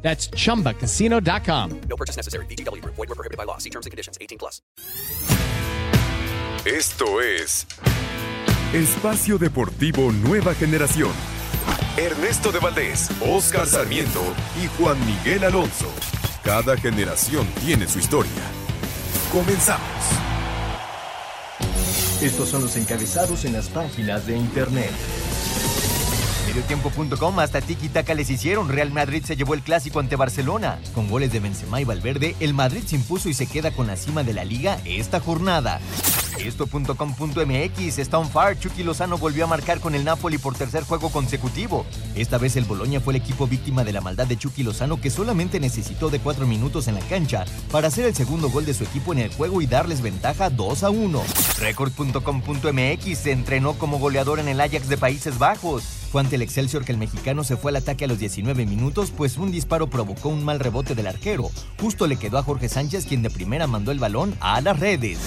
That's chumbacasino.com. No purchase necessary. BGW. Void were prohibited by law. See terms and conditions. 18 plus. Esto es Espacio Deportivo Nueva Generación. Ernesto de Valdés, Oscar Sarmiento y Juan Miguel Alonso. Cada generación tiene su historia. Comenzamos. Estos son los encabezados en las páginas de internet. Mediotiempo.com hasta tiki taka les hicieron. Real Madrid se llevó el clásico ante Barcelona. Con goles de Benzema y Valverde, el Madrid se impuso y se queda con la cima de la liga esta jornada. Esto.com.mx está on fire. Chucky Lozano volvió a marcar con el Napoli por tercer juego consecutivo. Esta vez el Boloña fue el equipo víctima de la maldad de Chucky Lozano que solamente necesitó de cuatro minutos en la cancha para hacer el segundo gol de su equipo en el juego y darles ventaja 2 a 1. Record.com.mx se entrenó como goleador en el Ajax de Países Bajos. Fue ante el Excelsior que el mexicano se fue al ataque a los 19 minutos, pues un disparo provocó un mal rebote del arquero. Justo le quedó a Jorge Sánchez, quien de primera mandó el balón a las redes.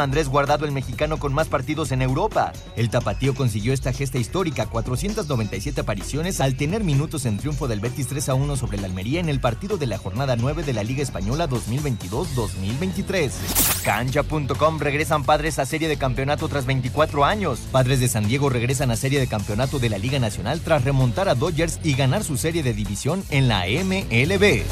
Andrés Guardado, el mexicano con más partidos en Europa. El tapatío consiguió esta gesta histórica, 497 apariciones, al tener minutos en triunfo del Betis 3 a 1 sobre el Almería en el partido de la jornada 9 de la Liga Española 2022-2023. Cancha.com regresan padres a serie de campeonato tras 24 años. Padres de San Diego regresan a serie de campeonato de la Liga Nacional tras remontar a Dodgers y ganar su serie de división en la MLB.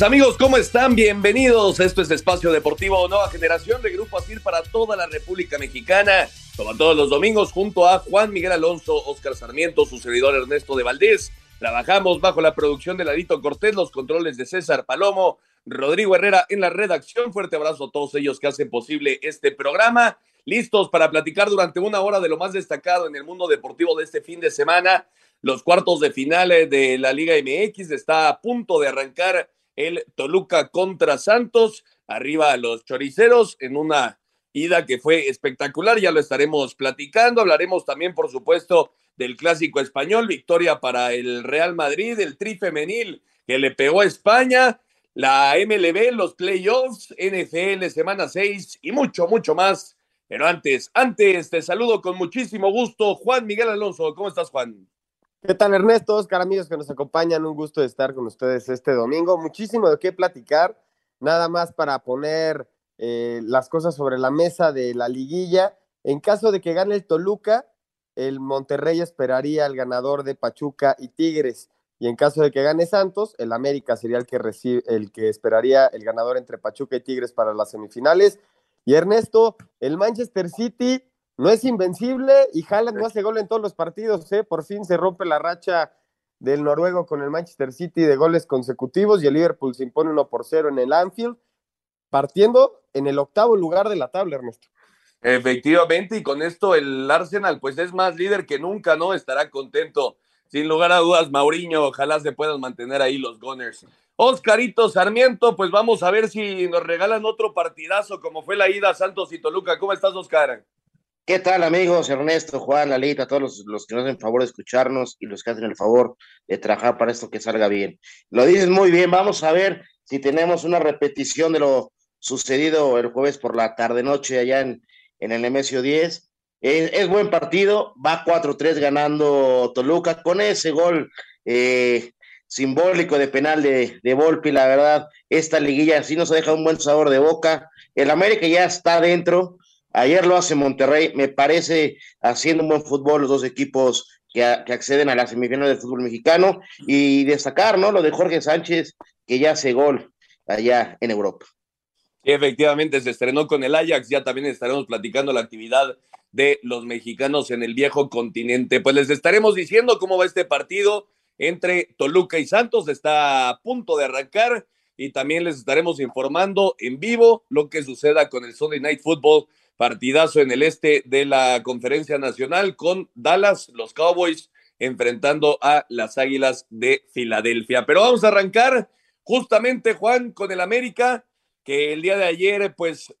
Amigos, ¿cómo están? Bienvenidos. Esto es Espacio Deportivo Nueva Generación de Grupo Asir para toda la República Mexicana. Como todos los domingos, junto a Juan Miguel Alonso, Oscar Sarmiento, su servidor Ernesto de Valdés. Trabajamos bajo la producción de Ladito Cortés, los controles de César Palomo, Rodrigo Herrera en la redacción. Fuerte abrazo a todos ellos que hacen posible este programa. Listos para platicar durante una hora de lo más destacado en el mundo deportivo de este fin de semana. Los cuartos de final de la Liga MX está a punto de arrancar el Toluca contra Santos. Arriba a los choriceros en una ida que fue espectacular. Ya lo estaremos platicando. Hablaremos también, por supuesto, del clásico español. Victoria para el Real Madrid, el tri femenil que le pegó a España. La MLB, los playoffs, NFL, semana 6 y mucho, mucho más. Pero antes, antes, te saludo con muchísimo gusto, Juan Miguel Alonso. ¿Cómo estás, Juan? ¿Qué tal, Ernesto? Oscar, amigos que nos acompañan, un gusto de estar con ustedes este domingo. Muchísimo de qué platicar, nada más para poner eh, las cosas sobre la mesa de la liguilla. En caso de que gane el Toluca, el Monterrey esperaría al ganador de Pachuca y Tigres. Y en caso de que gane Santos, el América sería el que, recibe, el que esperaría el ganador entre Pachuca y Tigres para las semifinales. Y Ernesto, el Manchester City no es invencible y Haaland no hace gol en todos los partidos, ¿eh? Por fin se rompe la racha del noruego con el Manchester City de goles consecutivos y el Liverpool se impone 1 por 0 en el Anfield, partiendo en el octavo lugar de la tabla, Ernesto. Efectivamente, y con esto el Arsenal pues es más líder que nunca, ¿no? Estará contento. Sin lugar a dudas, Mauriño, ojalá se puedan mantener ahí los Gunners. Oscarito Sarmiento, pues vamos a ver si nos regalan otro partidazo como fue la ida Santos y Toluca. ¿Cómo estás, Oscar? ¿Qué tal amigos? Ernesto, Juan, Lalita, todos los, los, que nos hacen favor de escucharnos y los que hacen el favor de trabajar para esto que salga bien. Lo dices muy bien, vamos a ver si tenemos una repetición de lo sucedido el jueves por la tarde-noche allá en, en el Nemesio 10. Es, buen partido, va 4-3 ganando Toluca con ese gol eh, simbólico de penal de, de Volpi, la verdad, esta liguilla sí nos deja un buen sabor de boca. El América ya está dentro, Ayer lo hace Monterrey, me parece haciendo un buen fútbol los dos equipos que, acceden a las semifinales del fútbol mexicano y destacar, ¿no? Lo de Jorge Sánchez, que ya hace gol allá en Europa. Efectivamente, se estrenó con el Ajax, ya también estaremos platicando la actividad de los mexicanos en el viejo continente. Pues les estaremos diciendo cómo va este partido entre Toluca y Santos, está a punto de arrancar y también les estaremos informando en vivo lo que suceda con el Sunday Night Football partidazo en el este de la conferencia nacional con Dallas, los Cowboys enfrentando a las Águilas de Filadelfia. Pero vamos a arrancar justamente, Juan, con el América, que el día de ayer, pues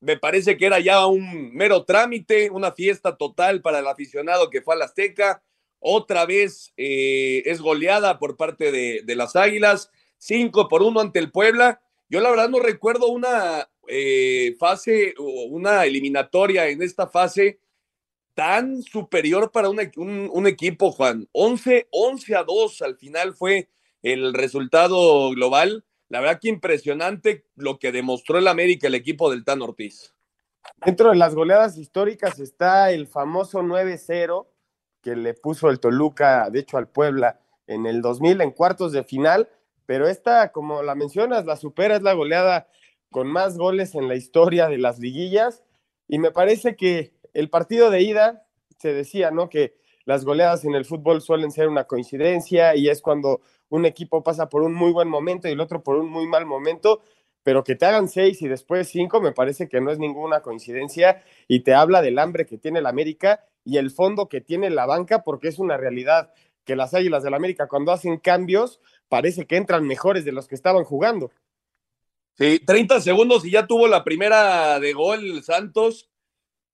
me parece que era ya un mero trámite, una fiesta total para el aficionado que fue al Azteca. Otra vez eh, es goleada por parte de, las Águilas, cinco por uno ante el Puebla. Yo la verdad no recuerdo una eh, fase o una eliminatoria en esta fase tan superior para un, equipo, Juan. 11, 11 a 2 al final fue el resultado global. La verdad que impresionante lo que demostró el América, el equipo del Tan Ortiz. Dentro de las goleadas históricas está el famoso 9-0 que le puso el Toluca, de hecho, al Puebla en el 2000 en cuartos de final, pero esta, como la mencionas, la supera, es la goleada con más goles en la historia de las liguillas y me parece que el partido de ida se decía, ¿no? Que las goleadas en el fútbol suelen ser una coincidencia y es cuando un equipo pasa por un muy buen momento y el otro por un muy mal momento, pero que te hagan seis y después cinco me parece que no es ninguna coincidencia y te habla del hambre que tiene la América y el fondo que tiene la banca porque es una realidad que las Águilas del la América cuando hacen cambios parece que entran mejores de los que estaban jugando. Sí, 30 segundos y ya tuvo la primera de gol Santos.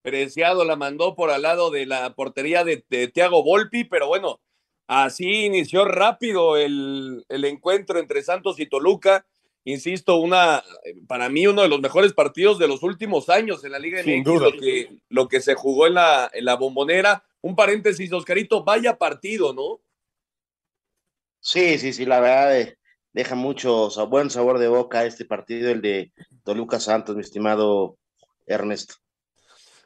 Preciado la mandó por al lado de la portería de, de Thiago Volpi, pero bueno, así inició rápido el, el, encuentro entre Santos y Toluca. Insisto, una, para mí uno de los mejores partidos de los últimos años en la Liga Sin MX, duda. lo que, lo que se jugó en la, en la bombonera. Un paréntesis, Oscarito, vaya partido, ¿no? Sí, sí, sí, la verdad eh, deja mucho buen sabor de boca este partido, el de Toluca Santos, mi estimado Ernesto.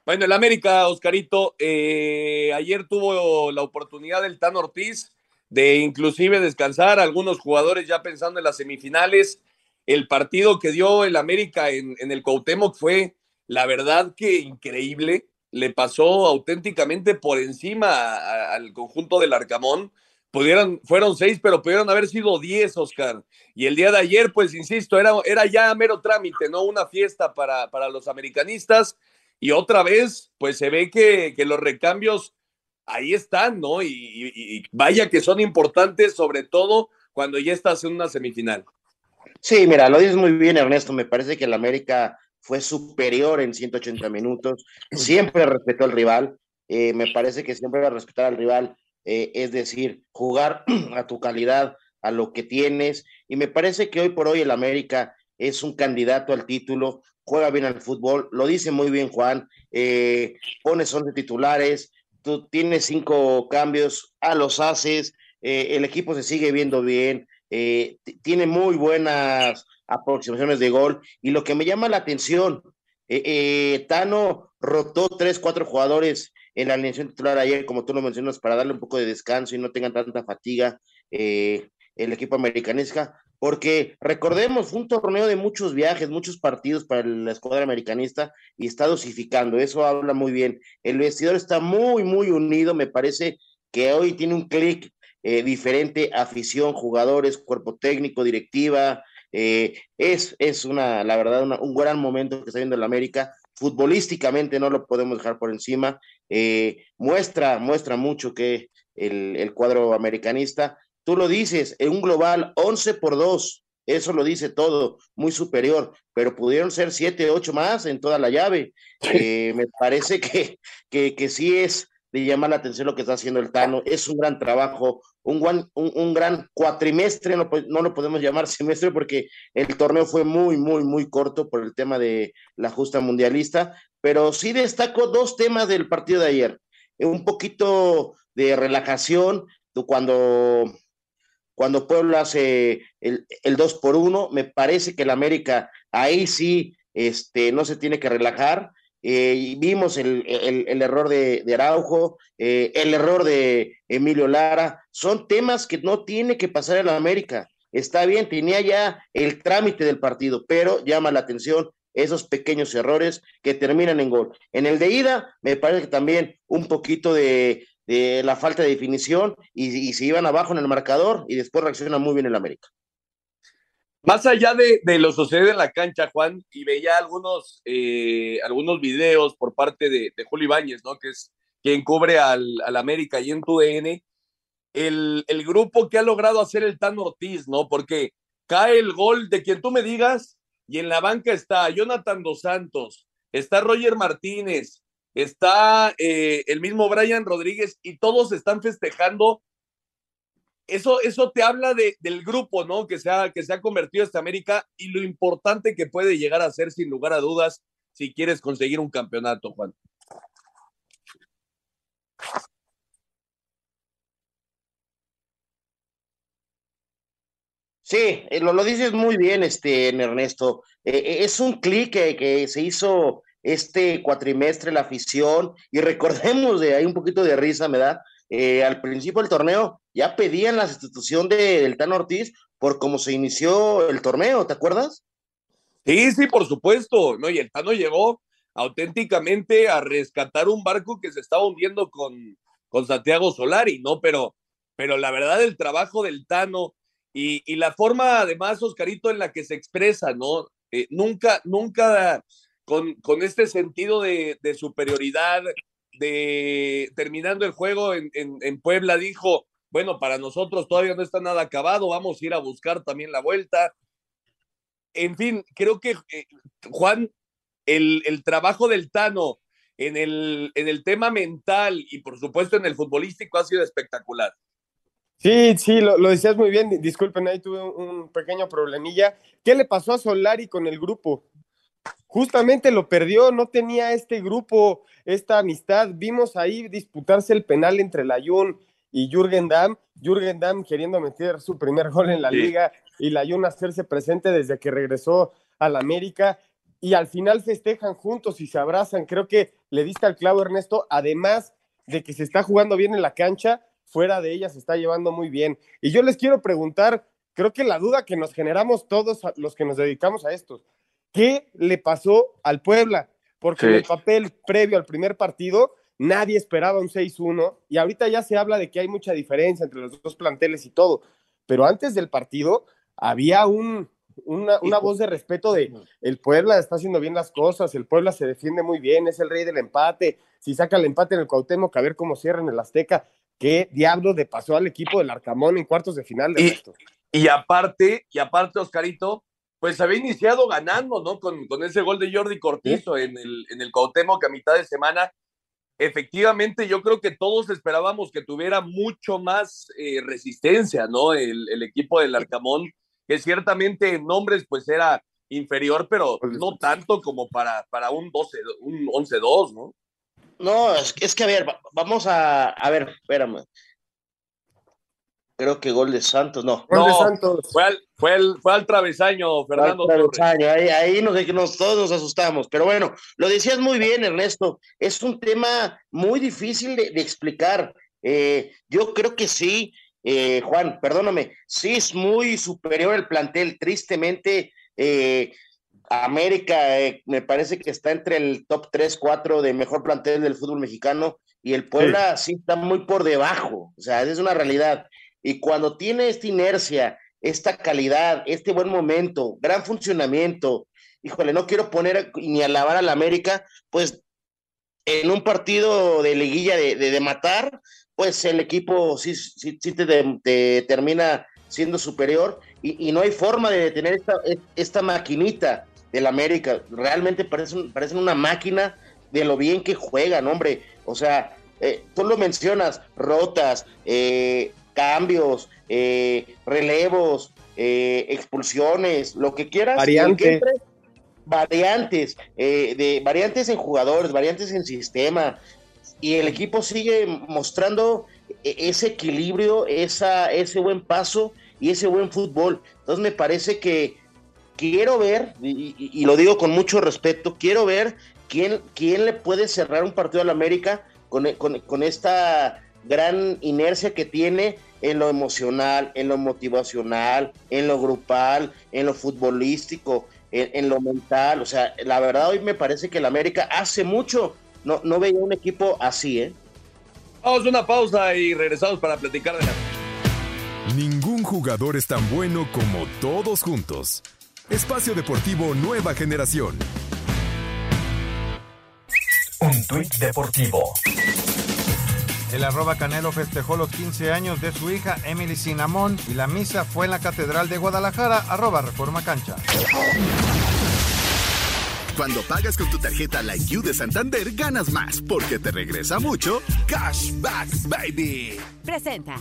Bueno, el América, Oscarito, eh, ayer tuvo la oportunidad del Tan Ortiz de inclusive descansar algunos jugadores ya pensando en las semifinales. El partido que dio el América en, el Cuauhtémoc fue, la verdad que increíble. Le pasó auténticamente por encima al conjunto del Arcamón. Pudieron, fueron seis, pero pudieron haber sido diez, Oscar. Y el día de ayer, pues insisto, era, era ya mero trámite, ¿no? Una fiesta para, para los americanistas. Y otra vez, pues se ve que, que los recambios ahí están, ¿no? Y, y, y, vaya que son importantes, sobre todo cuando ya estás en una semifinal. Sí, mira, lo dices muy bien, Ernesto. Me parece que el América fue superior en 180 minutos. Siempre respetó al rival. Eh, me parece que siempre va a respetar al rival. Eh, es decir, jugar a tu calidad, a lo que tienes. Y me parece que hoy por hoy el América es un candidato al título, juega bien al fútbol, lo dice muy bien Juan, eh, pones 11 titulares, tú tienes cinco cambios, a los haces, eh, el equipo se sigue viendo bien, eh, tiene muy buenas aproximaciones de gol y lo que me llama la atención, Tano rotó tres, cuatro jugadores en la alineación titular ayer, como tú lo mencionas, para darle un poco de descanso y no tengan tanta fatiga el equipo americanista, porque recordemos, fue un torneo de muchos viajes, muchos partidos para la escuadra americanista y está dosificando, eso habla muy bien. El vestidor está muy, muy unido, me parece que hoy tiene un clic eh, diferente, afición, jugadores, cuerpo técnico, directiva, eh, es, es una, la verdad, una, un gran momento que está viendo el América, futbolísticamente no lo podemos dejar por encima, eh, muestra, muestra mucho que el, el cuadro americanista tú lo dices, en un global 11 por 2, eso lo dice todo, muy superior, pero pudieron ser 7, 8 más en toda la llave. Eh, me parece que, que, que, sí es de llamar la atención lo que está haciendo el Tano, es un gran trabajo, un, un, un gran cuatrimestre, no, no, lo podemos llamar semestre porque el torneo fue muy, muy, muy corto por el tema de la justa mundialista, pero sí destaco dos temas del partido de ayer, un poquito de relajación, cuando cuando Puebla hace el, el 2 por 1, me parece que el América ahí sí este, no se tiene que relajar. Eh, vimos el, el, error de, de Araujo, eh, el error de Emilio Lara, son temas que no tiene que pasar en la América. Está bien, tenía ya el trámite del partido, pero llama la atención esos pequeños errores que terminan en gol. En el de ida, me parece que también un poquito de, de la falta de definición y, se iban abajo en el marcador y después reacciona muy bien el América. Más allá de, de, lo sucedido en la cancha, Juan, y veía algunos, eh, algunos videos por parte de, de Julio Ibáñez, ¿no? Que es quien cubre al, al América y en tu DN, el, el, grupo que ha logrado hacer el Tan Ortiz, ¿no? Porque cae el gol de quien tú me digas, y en la banca está Jonathan Dos Santos, está Roger Martínez, está eh, el mismo Brian Rodríguez, y todos están festejando eso, eso te habla de, del grupo, ¿no? Que se, ha, que se ha convertido esta América y lo importante que puede llegar a ser, sin lugar a dudas, si quieres conseguir un campeonato, Juan. Sí, eh, lo, lo dices muy bien, este, Ernesto. Eh, es un clic que, que, se hizo este cuatrimestre la afición y recordemos de ahí un poquito de risa, me da, eh, al principio del torneo ya pedían la sustitución del de Tan Ortiz por cómo se inició el torneo, ¿te acuerdas? Sí, sí, por supuesto, ¿no? Y el Tano llegó auténticamente a rescatar un barco que se estaba hundiendo con, con Santiago Solari, ¿no? Pero, pero la verdad, el trabajo del Tano y, y la forma, además, Oscarito, en la que se expresa, ¿no? Eh, nunca, nunca con, este sentido de, de superioridad, de terminando el juego en, Puebla dijo, bueno, para nosotros todavía no está nada acabado, vamos a ir a buscar también la vuelta. En fin, creo que eh, Juan, el, el, trabajo del Tano en el, en el tema mental y por supuesto en el futbolístico ha sido espectacular. Sí, sí, lo, lo, decías muy bien. Disculpen, ahí tuve un, un, pequeño problemilla. ¿Qué le pasó a Solari con el grupo? Justamente lo perdió, no tenía este grupo, esta amistad. Vimos ahí disputarse el penal entre Layun y Jürgen Damm. Jürgen Damm queriendo meter su primer gol en la sí. liga y Layun hacerse presente desde que regresó a la América. Y al final festejan juntos y se abrazan. Creo que le diste al clavo, Ernesto. Además de que se está jugando bien en la cancha, fuera de ella se está llevando muy bien. Y yo les quiero preguntar, creo que la duda que nos generamos todos los que nos dedicamos a esto, ¿qué le pasó al Puebla? Porque sí. en el papel previo al primer partido nadie esperaba un 6-1 y ahorita ya se habla de que hay mucha diferencia entre los dos planteles y todo, pero antes del partido había un, una, una, voz de respeto de el Puebla está haciendo bien las cosas, el Puebla se defiende muy bien, es el rey del empate, si saca el empate en el Cuauhtémoc, a ver cómo cierran el Azteca, qué diablo le pasó al equipo del Arcamón en cuartos de final de y, esto. y aparte, y aparte, Oscarito, pues había iniciado ganando, ¿no? Con, con ese gol de Jordi Cortizo ¿Sí? en, el, en el Cuauhtémoc a mitad de semana. Efectivamente, yo creo que todos esperábamos que tuviera mucho más eh, resistencia, ¿no? El, el, equipo del Arcamón, que ciertamente en nombres pues era inferior, pero no tanto como para, para un 12, un 11-2, ¿no? No, es, es, que a ver, vamos a, a ver, espérame. Creo que gol de Santos, no. Gol no, de Santos. Fue al, fue, al, fue al travesaño, Fernando. Al travesaño. Ahí, ahí nos, nos, todos nos asustamos. Pero bueno, lo decías muy bien, Ernesto. Es un tema muy difícil de, de explicar. Eh, yo creo que sí, eh, Juan, perdóname, sí es muy superior el plantel. Tristemente, eh, América eh, me parece que está entre el top 3, 4 de mejor plantel del fútbol mexicano y el Puebla sí, sí está muy por debajo. O sea, es una realidad. Y cuando tiene esta inercia, esta calidad, este buen momento, gran funcionamiento, híjole, no quiero poner ni alabar a la América, pues en un partido de liguilla de, de, de matar, pues el equipo sí, sí, sí te, te, termina siendo superior y, y, no hay forma de detener esta, esta maquinita del América. Realmente parecen, parecen una máquina de lo bien que juegan, hombre. O sea, eh, tú lo mencionas, rotas, eh, cambios, eh, relevos, eh, expulsiones, lo que quieras. Variante. Que variantes, eh, de, variantes en jugadores, variantes en sistema. Y el equipo sigue mostrando e, ese equilibrio, esa, ese buen paso y ese buen fútbol. Entonces me parece que quiero ver, y, y, y lo digo con mucho respeto, quiero ver quién, quién le puede cerrar un partido a la América con, con, con esta gran inercia que tiene en lo emocional, en lo motivacional, en lo grupal, en lo futbolístico, en, en, lo mental. O sea, la verdad hoy me parece que el América hace mucho no, no veía un equipo así, ¿eh? Vamos a una pausa y regresamos para platicar de la... Ningún jugador es tan bueno como todos juntos. Espacio Deportivo Nueva Generación. Un tuit deportivo. El arroba Canelo festejó los 15 años de su hija Emily Cinnamón y la misa fue en la Catedral de Guadalajara, arroba Reforma Cancha. Cuando pagas con tu tarjeta La You de Santander, ganas más porque te regresa mucho Cashback Baby. Presenta.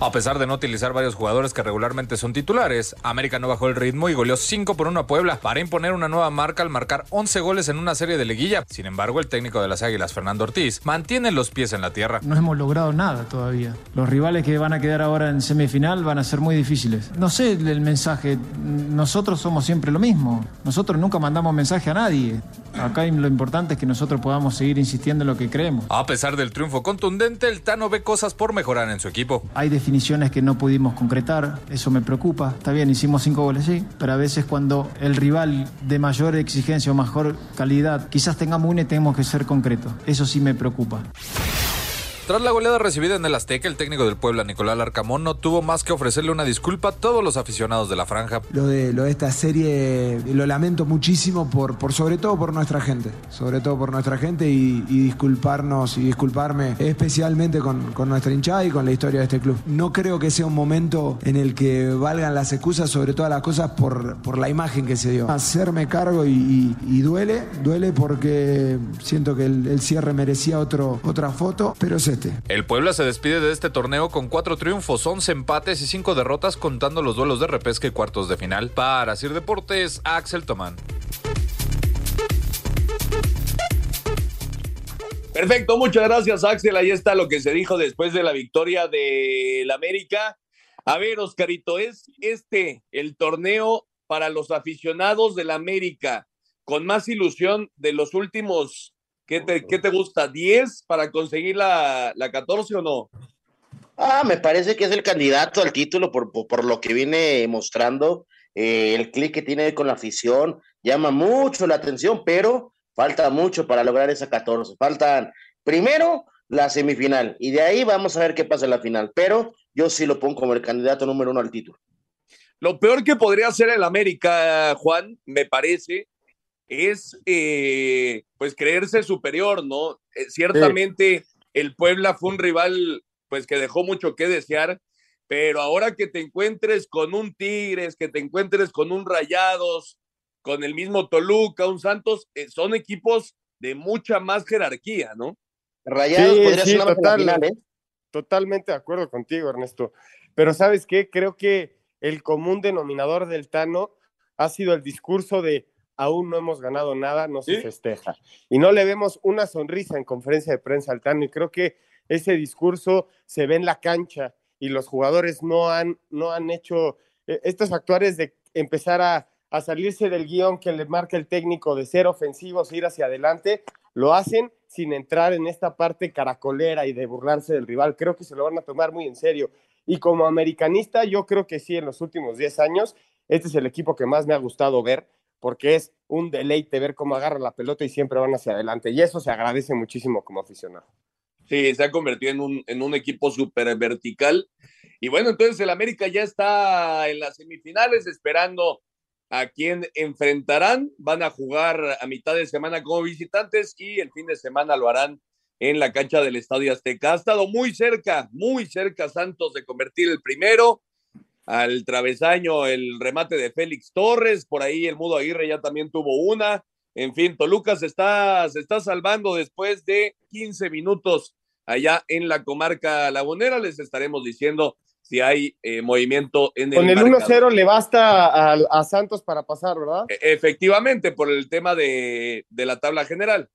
A pesar de no utilizar varios jugadores que regularmente son titulares, América no bajó el ritmo y goleó 5 por 1 a Puebla para imponer una nueva marca al marcar 11 goles en una serie de liguilla. Sin embargo, el técnico de las Águilas, Fernando Ortiz, mantiene los pies en la tierra. No hemos logrado nada todavía. Los rivales que van a quedar ahora en semifinal van a ser muy difíciles. No sé el mensaje, nosotros somos siempre lo mismo. Nosotros nunca mandamos mensaje a nadie. Acá lo importante es que nosotros podamos seguir insistiendo en lo que creemos. A pesar del triunfo contundente, el Tano ve cosas por mejorar en su equipo. Hay definiciones que no pudimos concretar, eso me preocupa. Está bien, hicimos cinco goles, sí, pero a veces cuando el rival de mayor exigencia o mejor calidad, quizás tengamos una y tenemos que ser concretos. Eso sí me preocupa. Tras la goleada recibida en el Azteca, el técnico del Puebla, Nicolás Larcamón, no tuvo más que ofrecerle una disculpa a todos los aficionados de la franja. Lo de, esta serie lo lamento muchísimo, por, por sobre todo por nuestra gente, sobre todo por nuestra gente y, disculparnos y disculparme especialmente con, nuestra hinchada y con la historia de este club. No creo que sea un momento en el que valgan las excusas, sobre todas las cosas por, por la imagen que se dio. Hacerme cargo y duele, duele porque siento que el, el cierre merecía otro, otra foto, pero se el Puebla se despide de este torneo con cuatro triunfos, once empates y cinco derrotas contando los duelos de repesca y cuartos de final. Para Sir Deportes, Axel Tomán. Perfecto, muchas gracias Axel. Ahí está lo que se dijo después de la victoria del América. A ver, Oscarito, ¿es este el torneo para los aficionados del América con más ilusión de los últimos ¿Qué te, qué te gusta? ¿10 para conseguir la, la 14 o no? Ah, me parece que es el candidato al título por, por, por lo que viene mostrando. Eh, el clic que tiene con la afición llama mucho la atención, pero falta mucho para lograr esa 14. Faltan primero la semifinal y de ahí vamos a ver qué pasa en la final. Pero yo sí lo pongo como el candidato número uno al título. Lo peor que podría hacer el América, Juan, me parece, es eh, pues creerse superior, ¿no? Eh, ciertamente sí. el Puebla fue un rival pues que dejó mucho que desear, pero ahora que te encuentres con un Tigres, que te encuentres con un Rayados, con el mismo Toluca, un Santos, eh, son equipos de mucha más jerarquía, ¿no? Rayados sí, podría sí, ser una total, final, ¿eh? Totalmente de acuerdo contigo, Ernesto. Pero ¿sabes qué? Creo que el común denominador del Tano ha sido el discurso de aún no hemos ganado nada, no se ¿Sí? festeja. Y no le vemos una sonrisa en conferencia de prensa al Tano y creo que ese discurso se ve en la cancha y los jugadores no han, no han hecho eh, estos actuales de empezar a, a, salirse del guion que le marca el técnico de ser ofensivos, ir hacia adelante, lo hacen sin entrar en esta parte caracolera y de burlarse del rival. Creo que se lo van a tomar muy en serio. Y como americanista, yo creo que sí, en los últimos 10 años, este es el equipo que más me ha gustado ver porque es un deleite ver cómo agarran la pelota y siempre van hacia adelante. Y eso se agradece muchísimo como aficionado. Sí, se ha convertido en un, en un equipo súper vertical. Y bueno, entonces el América ya está en las semifinales esperando a quién enfrentarán. Van a jugar a mitad de semana como visitantes y el fin de semana lo harán en la cancha del Estadio Azteca. Ha estado muy cerca, muy cerca Santos de convertir el primero al travesaño el remate de Félix Torres, por ahí el Mudo Aguirre ya también tuvo una. En fin, Toluca se está, se está salvando después de 15 minutos allá en la comarca lagunera. Les estaremos diciendo si hay eh, movimiento en el Con el 1-0 le basta a, a, Santos para pasar, ¿verdad? E efectivamente, por el tema de, de, la tabla general.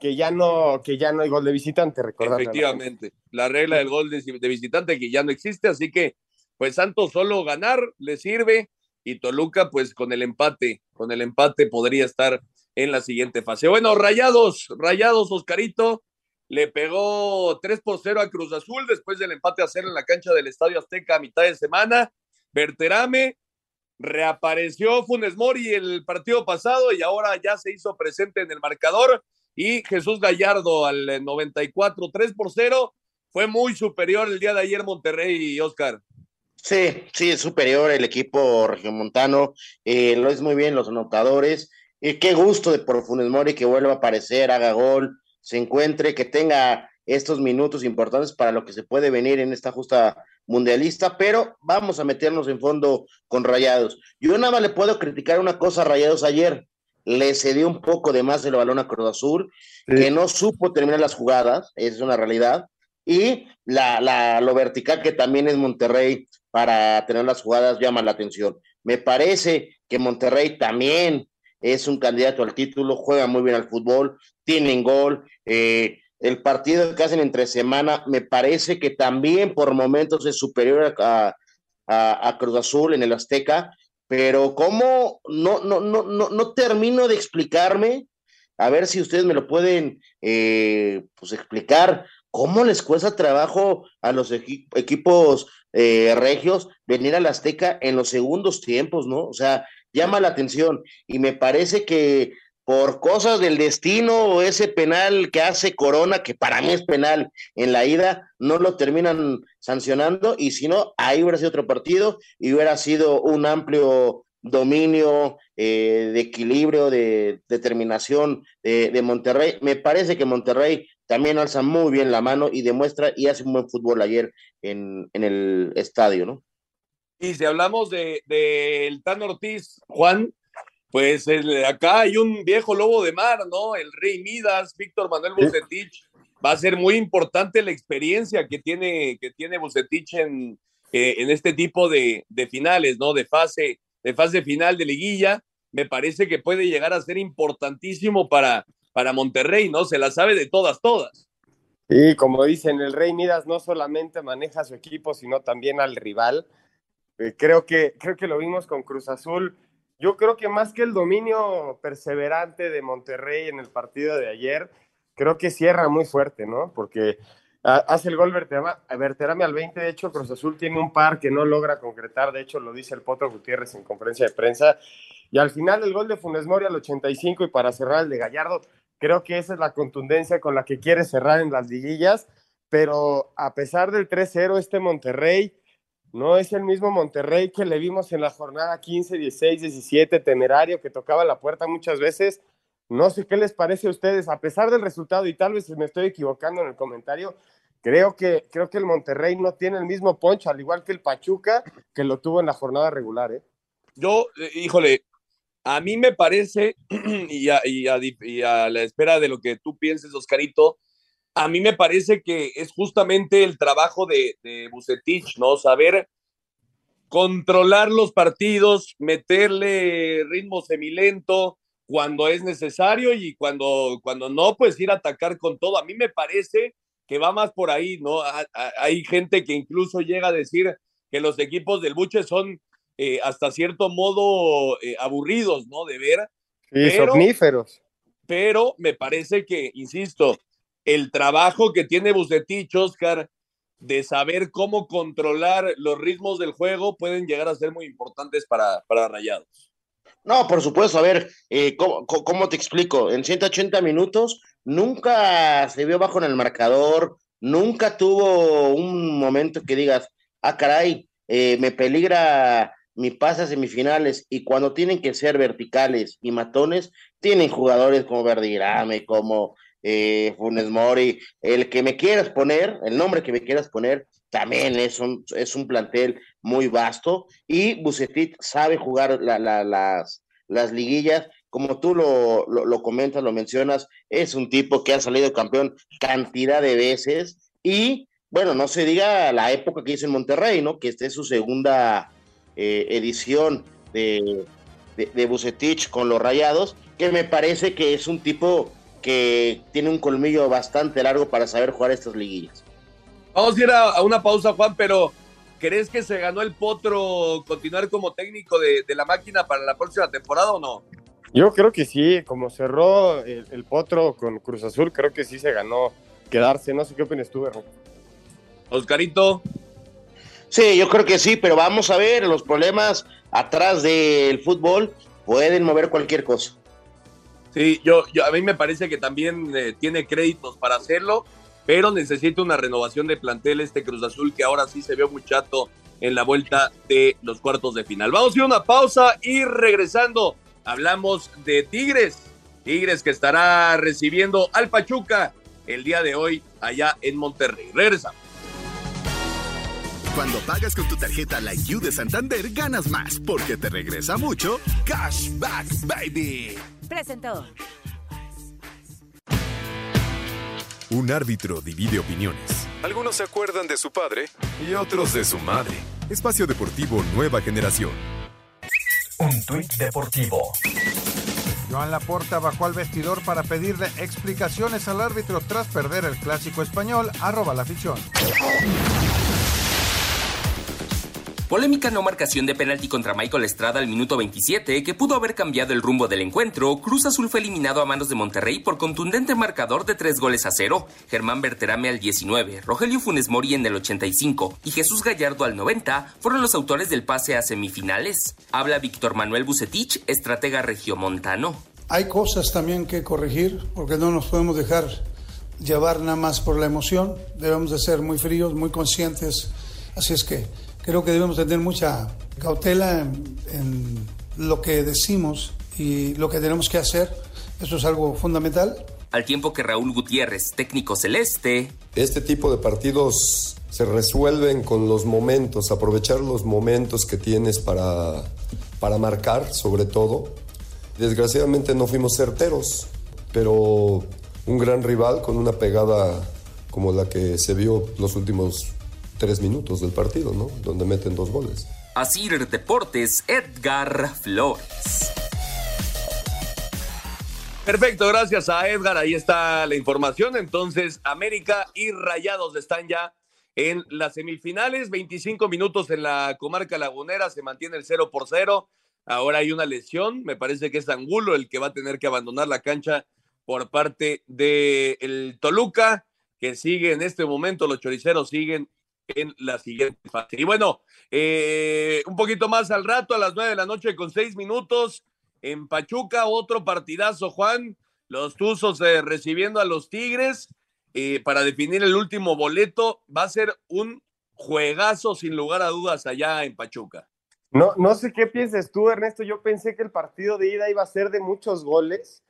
Que ya no, que ya no hay gol de visitante, recordar. Efectivamente, la regla del gol de, de visitante que ya no existe, así que pues Santos solo ganar le sirve y Toluca pues con el empate, con el empate podría estar en la siguiente fase. Bueno, Rayados, Rayados Oscarito le pegó 3 por 0 a Cruz Azul después del empate a cero en la cancha del Estadio Azteca a mitad de semana. Berterame reapareció Funes Mori el partido pasado y ahora ya se hizo presente en el marcador y Jesús Gallardo al 94 3 por 0 fue muy superior el día de ayer Monterrey y Oscar. Sí, sí, es superior el equipo regiomontano, eh, lo es muy bien los anotadores. Y qué gusto de por Funes Mori que vuelva a aparecer, haga gol, se encuentre, que tenga estos minutos importantes para lo que se puede venir en esta justa mundialista, pero vamos a meternos en fondo con Rayados. Yo nada más le puedo criticar una cosa a Rayados ayer, le cedió un poco de más el balón a Cruz Azul, que no supo terminar las jugadas, es una realidad, y la, la, lo vertical que también es Monterrey para tener las jugadas llama la atención. Me parece que Monterrey también es un candidato al título, juega muy bien al fútbol, tienen gol, eh, el partido que hacen entre semana me parece que también por momentos es superior a, a, Cruz Azul en el Azteca, pero cómo no, no, no, no, no termino de explicarme, a ver si ustedes me lo pueden eh, pues explicar, cómo les cuesta trabajo a los equi equipos eh, regios venir al Azteca en los segundos tiempos, ¿no? O sea, llama la atención y me parece que por cosas del destino o ese penal que hace Corona, que para mí es penal en la ida, no lo terminan sancionando y si no, ahí hubiera sido otro partido y hubiera sido un amplio dominio, eh, de equilibrio, de determinación de, de, Monterrey. Me parece que Monterrey también alza muy bien la mano y demuestra y hace un buen fútbol ayer en, en el estadio, ¿no? Y si hablamos de, de el Tan Ortiz, Juan, pues el, acá hay un viejo lobo de mar, ¿no? El Rey Midas, Víctor Manuel Bucetich. Va a ser muy importante la experiencia que tiene, que tiene Bucetich en, eh, en este tipo de, de, finales, ¿no? De fase, de fase final de liguilla. Me parece que puede llegar a ser importantísimo para, para Monterrey, ¿no? Se la sabe de todas, todas. Y como dicen, el Rey Midas no solamente maneja a su equipo, sino también al rival. Eh, creo, que, creo que lo vimos con Cruz Azul. Yo creo que más que el dominio perseverante de Monterrey en el partido de ayer, creo que cierra muy fuerte, ¿no? Porque hace el gol Verterame al 20, de hecho Cruz Azul tiene un par que no logra concretar, de hecho lo dice el Potro Gutiérrez en conferencia de prensa, y al final el gol de Funes Mori al 85 y para cerrar el de Gallardo, creo que esa es la contundencia con la que quiere cerrar en las liguillas, pero a pesar del 3-0, este Monterrey no es el mismo Monterrey que le vimos en la jornada 15, 16, 17, temerario, que tocaba la puerta muchas veces. No sé qué les parece a ustedes, a pesar del resultado, y tal vez me estoy equivocando en el comentario, creo que, creo que el Monterrey no tiene el mismo poncho, al igual que el Pachuca, que lo tuvo en la jornada regular. ¿eh? Yo, híjole, a mí me parece, y a, la espera de lo que tú pienses, Oscarito, a mí me parece que es justamente el trabajo de, de Bucetich, ¿no? Saber controlar los partidos, meterle ritmo semilento cuando es necesario y cuando, cuando no, pues ir a atacar con todo. A mí me parece que va más por ahí, ¿no? Hay gente que incluso llega a decir que los equipos del Buche son eh, hasta cierto modo eh, aburridos, ¿no? De ver. Sí, pero, somníferos. Pero me parece que, insisto, el trabajo que tiene Bucetich, Oscar, de saber cómo controlar los ritmos del juego, pueden llegar a ser muy importantes para, para Rayados. No, por supuesto, a ver, eh, ¿cómo, ¿cómo, te explico? En 180 minutos nunca se vio bajo en el marcador, nunca tuvo un momento que digas, ah, caray, eh, me peligra mi pase a semifinales y cuando tienen que ser verticales y matones, tienen jugadores como Verdirame, como eh, Funes Mori, el que me quieras poner, el nombre que me quieras poner, también es un, es un plantel muy vasto y Bucetit sabe jugar la, la, las, las liguillas. Como tú lo, lo, lo comentas, lo mencionas, es un tipo que ha salido campeón cantidad de veces y bueno, no se diga la época que hizo en Monterrey, ¿no? Que esta es su segunda eh, edición de, de, de, Bucetich con los Rayados, que me parece que es un tipo que tiene un colmillo bastante largo para saber jugar estas liguillas. Vamos a ir a, a una pausa, Juan, pero ¿crees que se ganó el potro continuar como técnico de, de, la máquina para la próxima temporada o no? Yo creo que sí, como cerró el, el potro con Cruz Azul, creo que sí se ganó quedarse. No sé qué opinas tú, Berro. Oscarito. Sí, yo creo que sí, pero vamos a ver, los problemas atrás del fútbol pueden mover cualquier cosa. Sí, yo, yo a mí me parece que también eh, tiene créditos para hacerlo, pero necesita una renovación de plantel este Cruz Azul que ahora sí se vio muy chato en la vuelta de los cuartos de final. Vamos a ir a una pausa y regresando hablamos de Tigres. Tigres que estará recibiendo al Pachuca el día de hoy allá en Monterrey. Regresamos. Cuando pagas con tu tarjeta La You de Santander, ganas más porque te regresa mucho Cashback Baby. Presentó. Un árbitro divide opiniones. Algunos se acuerdan de su padre y otros de su madre. Espacio Deportivo Nueva Generación. Un tuit deportivo. Joan Laporta bajó al vestidor para pedirle explicaciones al árbitro tras perder el clásico español. Arroba la afición. Polémica no marcación de penalti contra Michael Estrada al minuto 27 que pudo haber cambiado el rumbo del encuentro. Cruz Azul fue eliminado a manos de Monterrey por contundente marcador de tres goles a cero. Germán Berterame al 19, Rogelio Funes Mori en el 85 y Jesús Gallardo al 90 fueron los autores del pase a semifinales. Habla Víctor Manuel Bucetich, estratega regiomontano. Hay cosas también que corregir porque no nos podemos dejar llevar nada más por la emoción. Debemos de ser muy fríos, muy conscientes. Así es que creo que debemos tener mucha cautela en, en, lo que decimos y lo que tenemos que hacer. Eso es algo fundamental. Al tiempo que Raúl Gutiérrez, técnico celeste. Este tipo de partidos se resuelven con los momentos, aprovechar los momentos que tienes para, para marcar, sobre todo. Desgraciadamente no fuimos certeros, pero un gran rival con una pegada como la que se vio los últimos tres minutos del partido, ¿no? Donde meten dos goles. Asir Deportes, Edgar Flores. Perfecto, gracias a Edgar. Ahí está la información. Entonces, América y Rayados están ya en las semifinales. 25 minutos en la comarca lagunera. Se mantiene el 0 por 0. Ahora hay una lesión. Me parece que es Angulo el que va a tener que abandonar la cancha por parte del el Toluca, que sigue en este momento. Los choriceros siguen en la siguiente fase. Y bueno, eh, un poquito más al rato, a las nueve de la noche con seis minutos, en Pachuca, otro partidazo, Juan. Los Tuzos eh, recibiendo a los Tigres eh, para definir el último boleto. Va a ser un juegazo, sin lugar a dudas, allá en Pachuca. No, no sé qué piensas tú, Ernesto. Yo pensé que el partido de ida iba a ser de muchos goles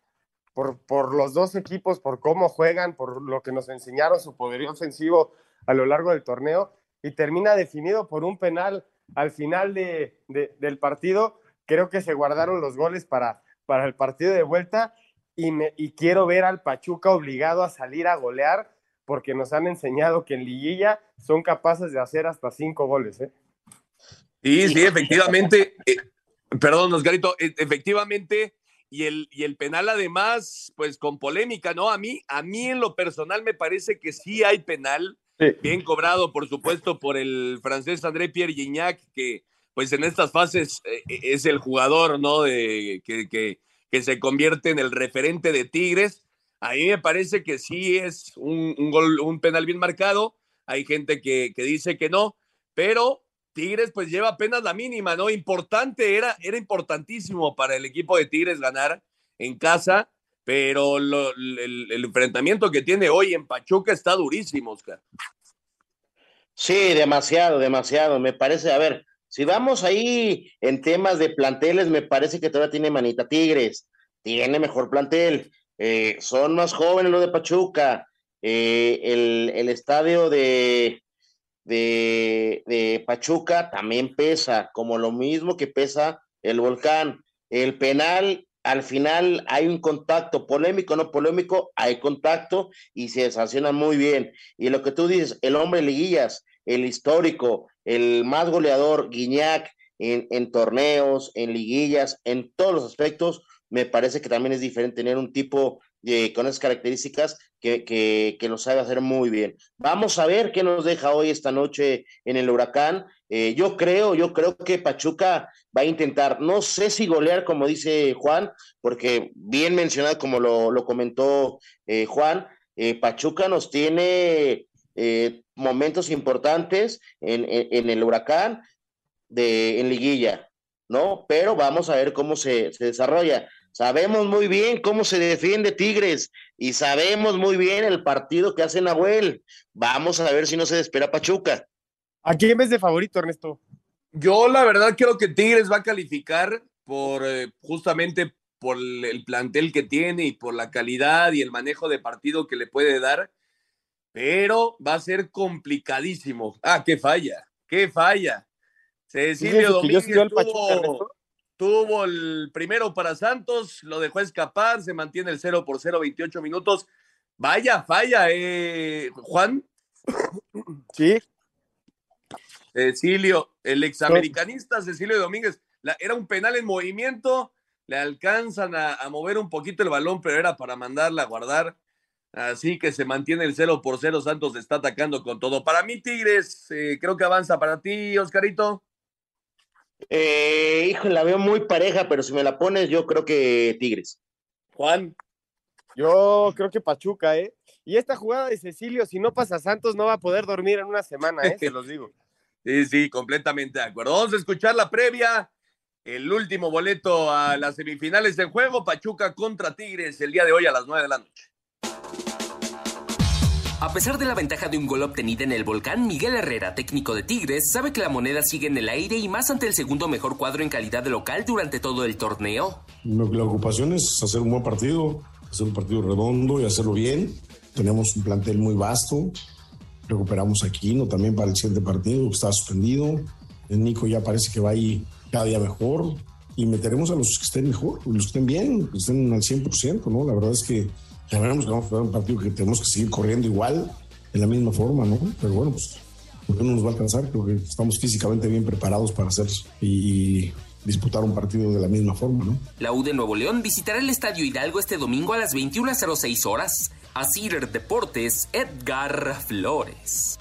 por, por los dos equipos, por cómo juegan, por lo que nos enseñaron su poderío ofensivo a lo largo del torneo y termina definido por un penal al final de, de, del partido. Creo que se guardaron los goles para, para el partido de vuelta y, me, y quiero ver al Pachuca obligado a salir a golear porque nos han enseñado que en liguilla son capaces de hacer hasta cinco goles. ¿eh? Sí, sí, efectivamente. Eh, perdón, Oscarito, e, efectivamente. Y el, y el penal además, pues con polémica, ¿no? A mí, a mí en lo personal me parece que sí hay penal, bien cobrado, por supuesto, por el francés André Pierre Gignac, que pues en estas fases eh, es el jugador, ¿no? De, que, que, que, se convierte en el referente de Tigres. A mí me parece que sí es un, un gol, un penal bien marcado. Hay gente que, que dice que no, pero Tigres pues lleva apenas la mínima, ¿no? Importante, era, era importantísimo para el equipo de Tigres ganar en casa, pero lo, el, enfrentamiento que tiene hoy en Pachuca está durísimo, Oscar. Sí, demasiado, demasiado. Me parece, a ver, si vamos ahí en temas de planteles, me parece que todavía tiene manita Tigres, tiene mejor plantel, eh, son más jóvenes los de Pachuca, eh, el, el estadio de, de, de, Pachuca también pesa, como lo mismo que pesa el volcán. El penal, al final hay un contacto polémico, no polémico, hay contacto y se sanciona muy bien. Y lo que tú dices, el hombre liguillas, el histórico, el más goleador, Guiñac, en, en torneos, en liguillas, en todos los aspectos, me parece que también es diferente tener un tipo eh, con esas características que, que, lo sabe hacer muy bien. Vamos a ver qué nos deja hoy esta noche en el huracán. Eh, yo creo, yo creo que Pachuca va a intentar, no sé si golear como dice Juan, porque bien mencionado como lo, lo comentó eh, Juan, Pachuca nos tiene momentos importantes en, en, en, el huracán de, en liguilla, ¿no? Pero vamos a ver cómo se, se desarrolla Sabemos muy bien cómo se defiende Tigres y sabemos muy bien el partido que hace Nahuel. Vamos a ver si no se espera Pachuca. ¿A quién ves de favorito, Ernesto? Yo la verdad creo que Tigres va a calificar por eh, justamente por el plantel que tiene y por la calidad y el manejo de partido que le puede dar, pero va a ser complicadísimo. Ah, qué falla, qué falla. Cecilio Domínguez tuvo, tuvo, el primero para Santos, lo dejó escapar, se mantiene el 0 por 0, 28 minutos. Vaya falla, eh, Juan. Sí. Cecilio, el examericanista Cecilio Domínguez, era un penal en movimiento, le alcanzan a, mover un poquito el balón, pero era para mandarla a guardar. Así que se mantiene el 0 por 0. Santos está atacando con todo. Para mí, Tigres, eh, creo que avanza para ti, Oscarito. Eh, hijo, la veo muy pareja, pero si me la pones, yo creo que Tigres. Juan. Yo creo que Pachuca, ¿eh? Y esta jugada de Cecilio, si no pasa Santos, no va a poder dormir en una semana, ¿eh? Se los digo. sí, sí, completamente de acuerdo. Vamos a escuchar la previa el último boleto a las semifinales del juego, Pachuca contra Tigres, el día de hoy a las 9 de la noche. A pesar de la ventaja de un gol obtenida en el volcán, Miguel Herrera, técnico de Tigres, sabe que la moneda sigue en el aire y más ante el segundo mejor cuadro en calidad de local durante todo el torneo. La ocupación es hacer un buen partido, hacer un partido redondo y hacerlo bien. Tenemos un plantel muy vasto. Recuperamos a Aquino también para el siguiente partido, que estaba suspendido. El Nico ya parece que va ahí cada día mejor y meteremos a los que estén mejor, los que estén bien, que estén al 100%, ¿no? La verdad es que ya veremos que vamos a jugar un partido que tenemos que seguir corriendo igual, de la misma forma, ¿no? Pero bueno, pues, porque no nos va a alcanzar? Creo que estamos físicamente bien preparados para hacer y, disputar un partido de la misma forma, ¿no? La U de Nuevo León visitará el Estadio Hidalgo este domingo a las 21.06 horas. Asir Deportes, Edgar Flores.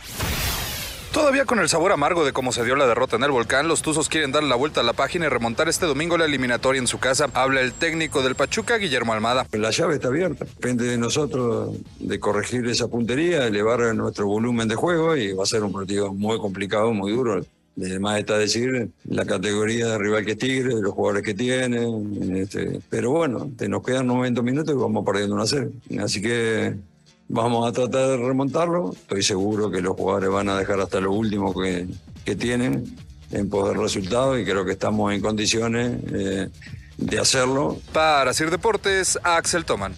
Todavía con el sabor amargo de cómo se dio la derrota en el volcán, los Tuzos quieren dar la vuelta a la página y remontar este domingo la eliminatoria en su casa. Habla el técnico del Pachuca, Guillermo Almada. La llave está abierta. Depende de nosotros de corregir esa puntería, elevar nuestro volumen de juego y va a ser un partido muy complicado, muy duro. Además está decir la categoría de rival que Tigre, los jugadores que tienen. Este, pero bueno, te nos quedan 90 minutos y vamos perdiendo una serie. Así que Vamos a tratar de remontarlo. Estoy seguro que los jugadores van a dejar hasta lo último que, que tienen en poder resultado y creo que estamos en condiciones eh, de hacerlo. Para Sir Deportes, Axel Toman.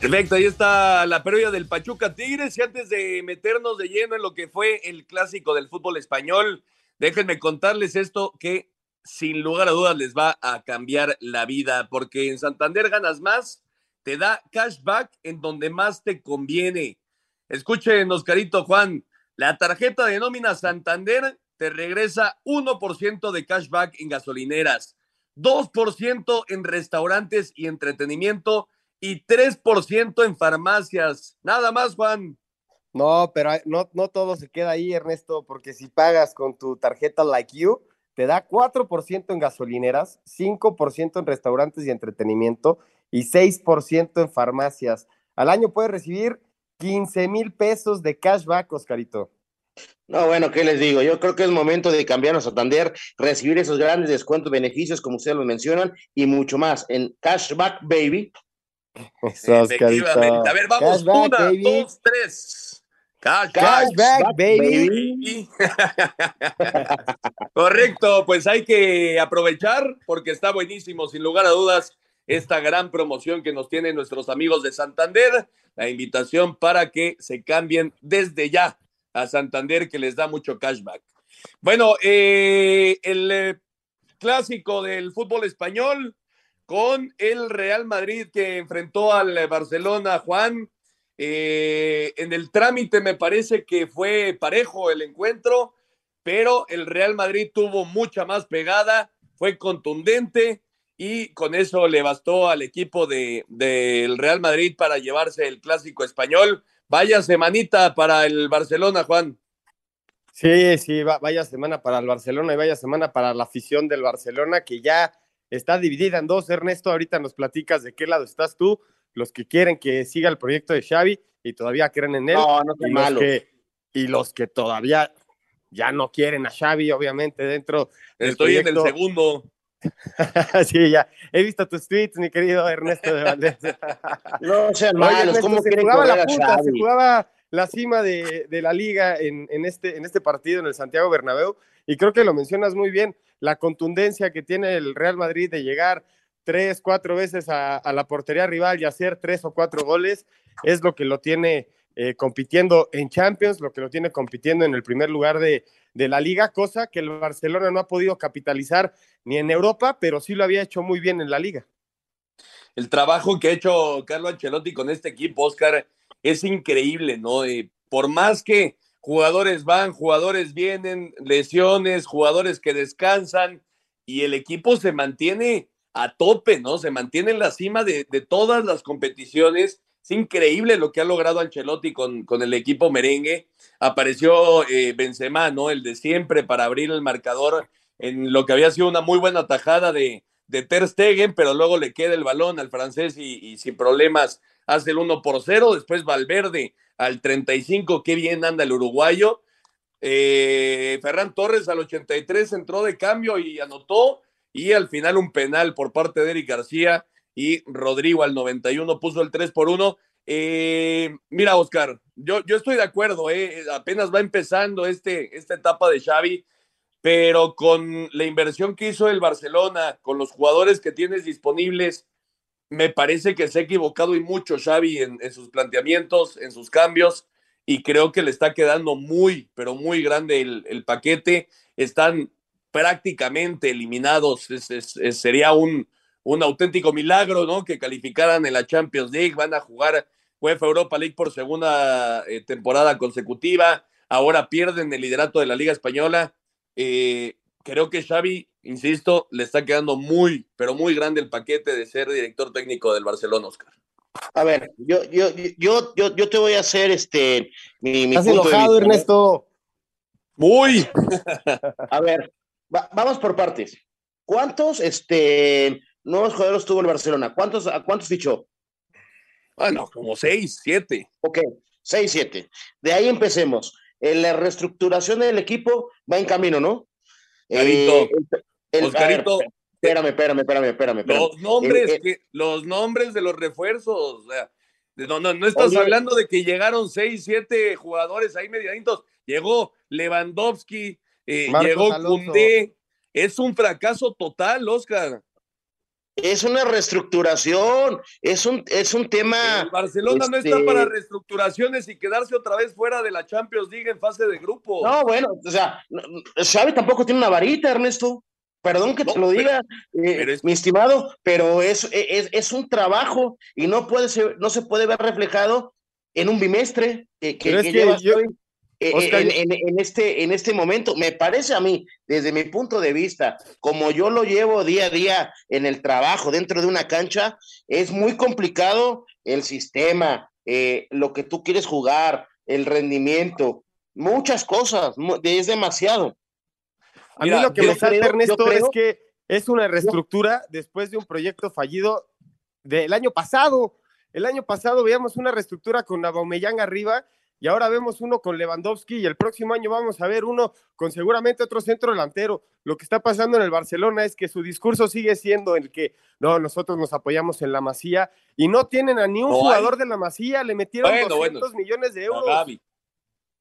Perfecto, ahí está la previa del Pachuca Tigres. Y antes de meternos de lleno en lo que fue el clásico del fútbol español, déjenme contarles esto que sin lugar a dudas les va a cambiar la vida, porque en Santander ganas más, te da cashback en donde más te conviene. Escuchen, Oscarito Juan, la tarjeta de nómina Santander te regresa 1% de cashback en gasolineras, 2% en restaurantes y entretenimiento y 3% en farmacias. Nada más, Juan. No, pero no, no todo se queda ahí, Ernesto, porque si pagas con tu tarjeta Like You, te da 4% en gasolineras, 5% en restaurantes y entretenimiento y 6% en farmacias. Al año puedes recibir 15 mil pesos de cashback, Oscarito. No, bueno, ¿qué les digo? Yo creo que es momento de cambiarnos a Santander, recibir esos grandes descuentos, beneficios, como ustedes lo mencionan, y mucho más en Cashback Baby. Efectivamente. A ver, vamos, una, dos, tres. Cashback, baby. Correcto, pues hay que aprovechar porque está buenísimo, sin lugar a dudas, esta gran promoción que nos tienen nuestros amigos de Santander. La invitación para que se cambien desde ya a Santander, que les da mucho cashback. Bueno, eh, el eh, clásico del fútbol español con el Real Madrid que enfrentó al Barcelona, Juan. Eh, en el trámite me parece que fue parejo el encuentro, pero el Real Madrid tuvo mucha más pegada, fue contundente y con eso le bastó al equipo del de, Real Madrid para llevarse el clásico español. Vaya semanita para el Barcelona, Juan. Sí, sí, vaya semana para el Barcelona y vaya semana para la afición del Barcelona que ya está dividida en dos. Ernesto, ahorita nos platicas de qué lado estás tú los que quieren que siga el proyecto de Xavi y todavía creen en él. No, no y, los que, y los que todavía ya no quieren a Xavi, obviamente, dentro. Estoy en el segundo. sí, ya. He visto tus tweets, mi querido Ernesto de Valdés. no sean Oye, malos, Ernesto, ¿cómo se quieren jugaba la punta, se jugaba la cima de, de la liga en, en este, en este partido, en el Santiago Bernabéu, y creo que lo mencionas muy bien, la contundencia que tiene el Real Madrid de llegar tres, cuatro veces a, la portería rival y hacer tres o cuatro goles, es lo que lo tiene eh, compitiendo en Champions, lo que lo tiene compitiendo en el primer lugar de, de la liga, cosa que el Barcelona no ha podido capitalizar ni en Europa, pero sí lo había hecho muy bien en la liga. el trabajo que ha hecho Carlo Ancelotti con este equipo, Oscar, es increíble, ¿no? Eh, por más que jugadores van, jugadores vienen, lesiones, jugadores que descansan y el equipo se mantiene a tope, ¿no? Se mantiene en la cima de, de todas las competiciones. Es increíble lo que ha logrado Ancelotti con, con el equipo merengue. Apareció eh, Benzema, ¿no? El de siempre para abrir el marcador en lo que había sido una muy buena tajada de, de Ter Stegen, pero luego le queda el balón al francés y, sin problemas hace el 1 por 0. Después Valverde al 35, qué bien anda el uruguayo. Eh, Ferran Torres al 83 entró de cambio y anotó. Y al final un penal por parte de Eric García y Rodrigo al 91 puso el 3 por 1. Eh, mira, Oscar, yo, yo estoy de acuerdo, eh, apenas va empezando este, esta etapa de Xavi, pero con la inversión que hizo el Barcelona, con los jugadores que tienes disponibles, me parece que se ha equivocado y mucho Xavi en, sus planteamientos, en sus cambios, y creo que le está quedando muy, pero muy grande el, el paquete. Están prácticamente eliminados, es- es- es- sería un, un auténtico milagro, ¿no? Que calificaran en la Champions League, van a jugar UEFA Europa League por segunda eh, temporada consecutiva, ahora pierden el liderato de la Liga Española. Eh, creo que Xavi, insisto, le está quedando muy, pero muy grande el paquete de ser director técnico del Barcelona, Oscar. A ver, yo, yo, yo, yo, yo te voy a hacer este mi, mi Estás punto de enojado. Ernesto. Muy. A ver, va- vamos por partes. ¿Cuántos este, nuevos jugadores tuvo el Barcelona? ¿Cuántos, ¿A cuántos fichó? Bueno, como seis, siete. Ok, seis, siete. De ahí empecemos. Eh, la reestructuración del equipo va en camino, ¿no? Carito, Eh, el- el- a Oscarito, ver, espérame, espérame, espérame, espérame. espérame. Los nombres, el- que, los nombres de los refuerzos. o sea, no, no, no estás Oye. hablando de que llegaron seis, siete jugadores ahí medianitos. Llegó Lewandowski, eh, llegó. Cundé. Es un fracaso total, Oscar. Es una reestructuración, es un, es un tema. El Barcelona no está este, para reestructuraciones y quedarse otra vez fuera de la Champions League en fase de grupo. No, bueno, o sea, Xavi tampoco tiene una varita, Ernesto. Perdón que te lo diga, eh, mi estimado, pero es, es, es un trabajo y no puede ser, no se puede ver reflejado en un bimestre que, que- que yo- hoy, eh, Oscar, en, en- en este, en este momento. Me parece a mí, desde mi punto de vista, como yo lo llevo día a día en el trabajo dentro de una cancha, es muy complicado el sistema, eh, lo que tú quieres jugar, el rendimiento, muchas cosas, es demasiado. A mí lo que me salta, Ernesto, creo- es que es una reestructura después de un proyecto fallido del año pasado. El año pasado veíamos una reestructura con Aubameyang arriba y ahora vemos uno con Lewandowski y el próximo año vamos a ver uno con seguramente otro centro delantero. Lo que está pasando en el Barcelona es que su discurso sigue siendo el que no, nosotros nos apoyamos en la Masía y no tienen a ni un No hay. jugador de la Masía, le metieron Bueno, 200 bueno. millones de A euros. Gaby.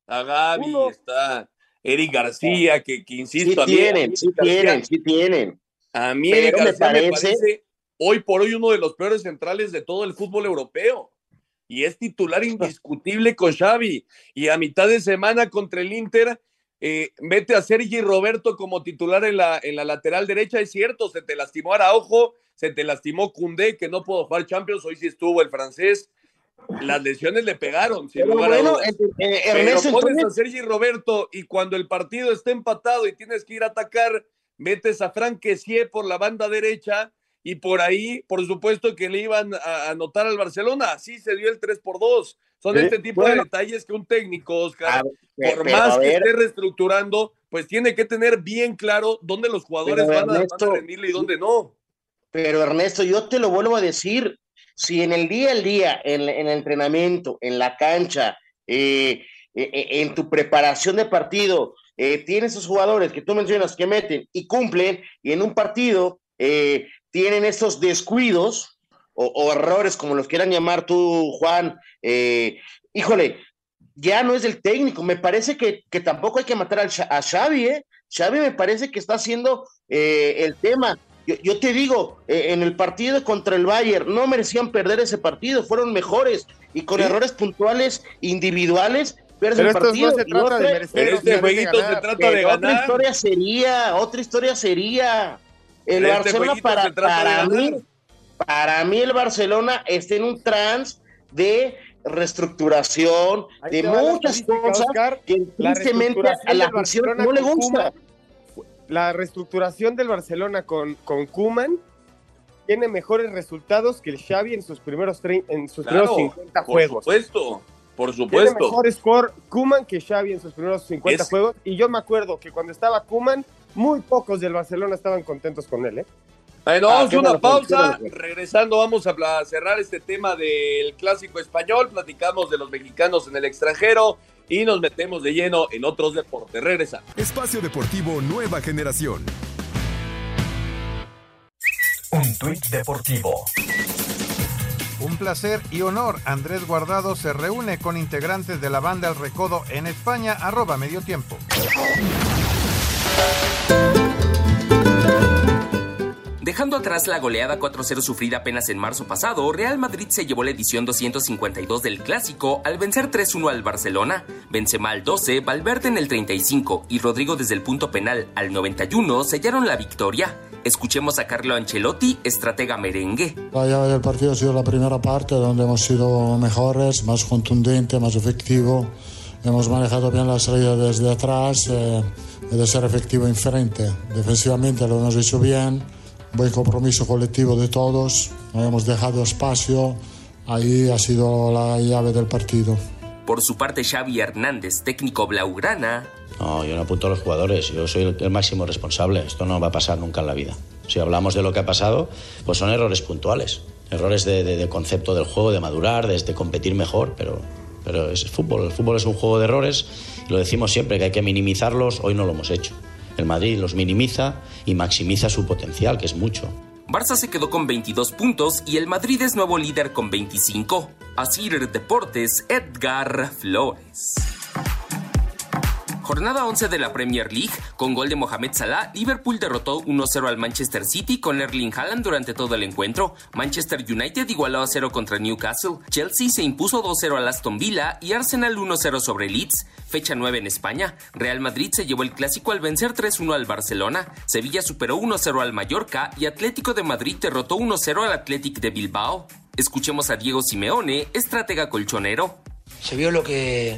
A Gaby está Eric García, que, que Sí insisto, a mí- tienen, a sí García- tienen, sí tienen. A mí Eric me García me parece- parece hoy por hoy uno de los peores centrales de todo el fútbol europeo. Y es titular indiscutible con Xavi. Y a mitad de semana contra el Inter, eh, mete a Sergi Roberto como titular en la, en la lateral derecha. Es cierto, se te lastimó Araujo, se te lastimó Cundé, que no pudo jugar Champions. Hoy sí estuvo el francés. Las lesiones le pegaron, sin Pero lugar bueno, eh, eh, Pero pones entonces- a Sergi Roberto y cuando el partido está empatado y tienes que ir a atacar, metes a Frank Kessie por la banda derecha y por ahí, por supuesto que le iban a anotar al Barcelona. Así se dio el 3 por 2. Son este tipo bueno. de detalles que un técnico, Oscar, ver, por más que esté reestructurando, pues tiene que tener bien claro dónde los jugadores van, a, van a Ernesto, rendirle y dónde no. Pero Ernesto, yo te lo vuelvo a decir, si en el día al día, en, en el entrenamiento, en la cancha, eh, eh, eh, en tu preparación de partido eh, tienes esos jugadores que tú mencionas que meten y cumplen, y en un partido eh, tienen estos descuidos o, o, errores, como los quieran llamar tú, Juan, eh, híjole, ya no es del técnico, me parece que, que tampoco hay que matar al, a Xavi, ¿eh? Xavi me parece que está haciendo eh, el tema. Yo, yo, te digo, eh, en el partido contra el Bayern no merecían perder ese partido, fueron mejores y con ¿Sí? errores puntuales individuales pero el partido. No se trata otra, de merecer, este jueguito se trata de ganar. Otra historia sería, otra historia sería. El este Barcelona para, para mí, para mí el Barcelona está en un trans de reestructuración, Ahí de muchas cosas Oscar, que tristemente a la afición no le gusta. La reestructuración del Barcelona con, con Kuman tiene mejores resultados que el Xavi en sus primeros, en sus claro, primeros 50 por juegos. Supuesto. Por supuesto. Tiene mejor score Kuman que Xavi en sus primeros 50 es... juegos. Y yo me acuerdo que cuando estaba Kuman, muy pocos del Barcelona estaban contentos con él. ¿eh? Bueno, ah, vamos a una pausa. Regresando, vamos a cerrar este tema del clásico español. Platicamos de los mexicanos en el extranjero y nos metemos de lleno en otros deportes. Regresa. Espacio Deportivo Nueva Generación. Un tuit deportivo. Un placer y honor. Andrés Guardado se reúne con integrantes de la banda El Recodo en España, arroba medio tiempo. Dejando atrás la goleada 4-0 sufrida apenas en marzo pasado, Real Madrid se llevó la edición 252 del Clásico al vencer 3-1 al Barcelona. Benzema al 12, Valverde en el 35 y Rodrigo desde el punto penal al 91 sellaron la victoria. Escuchemos a Carlo Ancelotti, estratega merengue. La llave del partido ha sido la primera parte donde hemos sido mejores, más contundente, más efectivo. Hemos manejado bien la salida desde atrás eh, y de ser efectivo en frente. Defensivamente lo hemos hecho bien buen compromiso colectivo de todos, no hemos dejado espacio, ahí ha sido la llave del partido. Por su parte, Xavi Hernández, técnico blaugrana. No, yo no apunto a los jugadores, yo soy el, máximo responsable, esto no va a pasar nunca en la vida. Si hablamos de lo que ha pasado, pues son errores puntuales, errores de, de, de concepto del juego, de madurar, de, de competir mejor, pero, pero es fútbol, el fútbol es un juego de errores lo decimos siempre que hay que minimizarlos, hoy no lo hemos hecho. El Madrid los minimiza y maximiza su potencial, que es mucho. Barça se quedó con 22 puntos y el Madrid es nuevo líder con 25. Asir Deportes, Edgar Flores. Jornada 11 de la Premier League, con gol de Mohamed Salah, Liverpool derrotó 1-0 al Manchester City con Erling Haaland durante todo el encuentro. Manchester United igualó a 0 contra Newcastle. Chelsea se impuso 2-0 al Aston Villa y Arsenal 1-0 sobre Leeds. Fecha 9 en España. Real Madrid se llevó el clásico al vencer 3-1 al Barcelona. Sevilla superó 1-0 al Mallorca y Atlético de Madrid derrotó 1-0 al Athletic de Bilbao. Escuchemos a Diego Simeone, estratega colchonero. Se vio lo que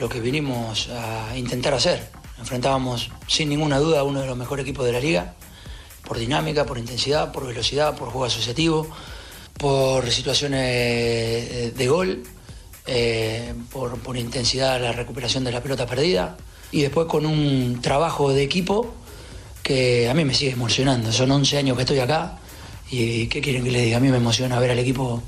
lo que vinimos a intentar hacer. Enfrentábamos sin ninguna duda a uno de los mejores equipos de la liga, por dinámica, por intensidad, por velocidad, por juego asociativo, por situaciones de gol, eh, por, por intensidad la recuperación de la pelota perdida y después con un trabajo de equipo que a mí me sigue emocionando. Son 11 años que estoy acá y ¿qué quieren que les diga? A mí me emociona ver al equipo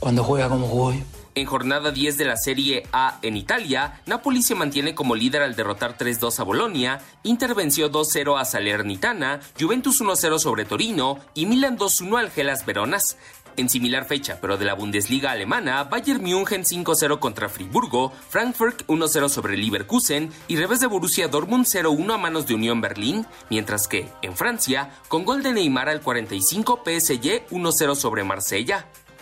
cuando juega como jugó hoy. En jornada 10 de la Serie A en Italia, Napoli se mantiene como líder al derrotar 3-2 a Bolonia, Inter venció 2-0 a Salernitana, Juventus 1-0 sobre Torino y Milan 2-1 al Gelas Veronas. En similar fecha, pero de la Bundesliga alemana, Bayern München 5-0 contra Friburgo, Frankfurt 1-0 sobre Leverkusen y revés de Borussia Dortmund 0-1 a manos de Unión Berlín, mientras que, en Francia, con gol de Neymar al 45, PSG 1-0 sobre Marsella.